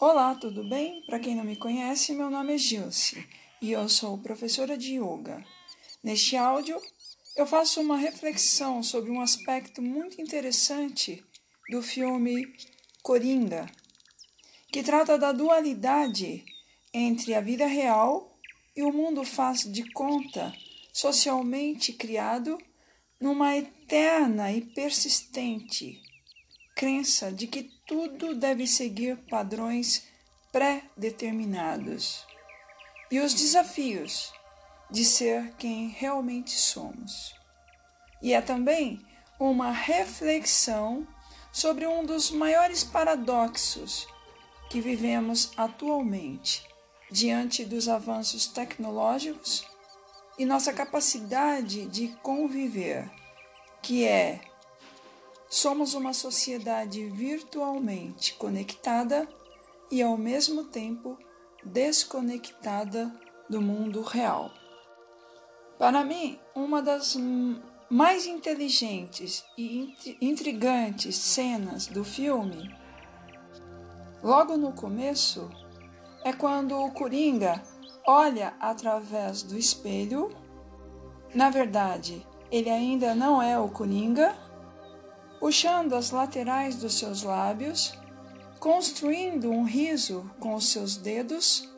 Olá, tudo bem? Para quem não me conhece, meu nome é Gilce e eu sou professora de yoga. Neste áudio, eu faço uma reflexão sobre um aspecto muito interessante do filme Coringa, que trata da dualidade entre a vida real e o mundo faz de conta socialmente criado numa eterna e persistente crença de que tudo deve seguir padrões pré-determinados e os desafios de ser quem realmente somos. E é também uma reflexão sobre um dos maiores paradoxos que vivemos atualmente diante dos avanços tecnológicos e nossa capacidade de conviver, que é Somos uma sociedade virtualmente conectada e ao mesmo tempo desconectada do mundo real. Para mim, uma das mais inteligentes e intrigantes cenas do filme, logo no começo, é quando o Coringa olha através do espelho. Na verdade, ele ainda não é o Coringa puxando as laterais dos seus lábios, construindo um riso com os seus dedos.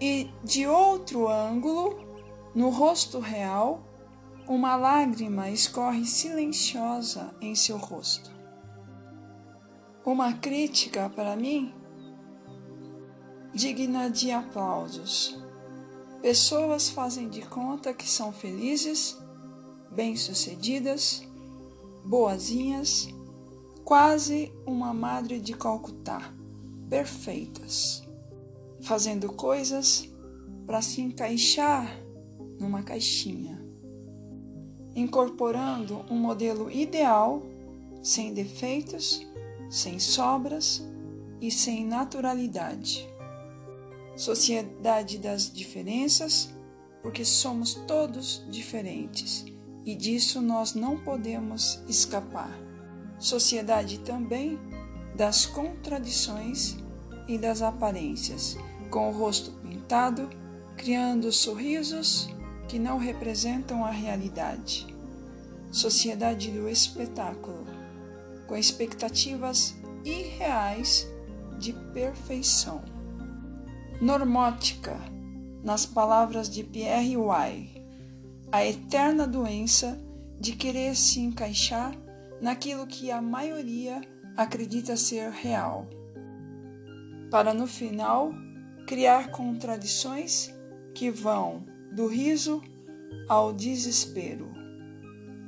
E de outro ângulo, no rosto real, uma lágrima escorre silenciosa em seu rosto. Uma crítica para mim digna de aplausos. Pessoas fazem de conta que são felizes bem-sucedidas, boazinhas, quase uma madre de Calcutá, perfeitas, fazendo coisas para se encaixar numa caixinha, incorporando um modelo ideal, sem defeitos, sem sobras e sem naturalidade. Sociedade das diferenças, porque somos todos diferentes e disso nós não podemos escapar. Sociedade também das contradições e das aparências, com o rosto pintado, criando sorrisos que não representam a realidade. Sociedade do espetáculo, com expectativas irreais de perfeição. Normótica, nas palavras de Pierre Weil a eterna doença de querer se encaixar naquilo que a maioria acredita ser real, para no final criar contradições que vão do riso ao desespero.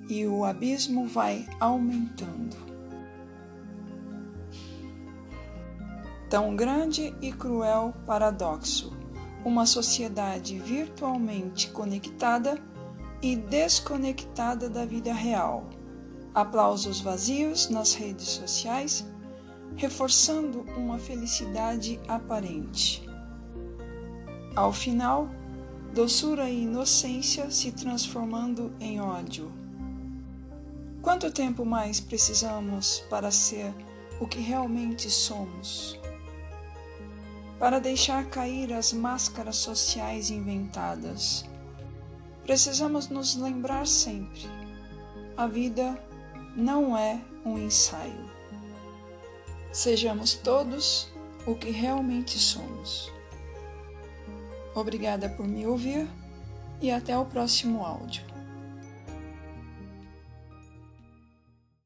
E o abismo vai aumentando. Tão grande e cruel paradoxo, uma sociedade virtualmente conectada e desconectada da vida real. Aplausos vazios nas redes sociais, reforçando uma felicidade aparente. Ao final, doçura e inocência se transformando em ódio. Quanto tempo mais precisamos para ser o que realmente somos? Para deixar cair as máscaras sociais inventadas Precisamos nos lembrar sempre: a vida não é um ensaio. Sejamos todos o que realmente somos. Obrigada por me ouvir e até o próximo áudio.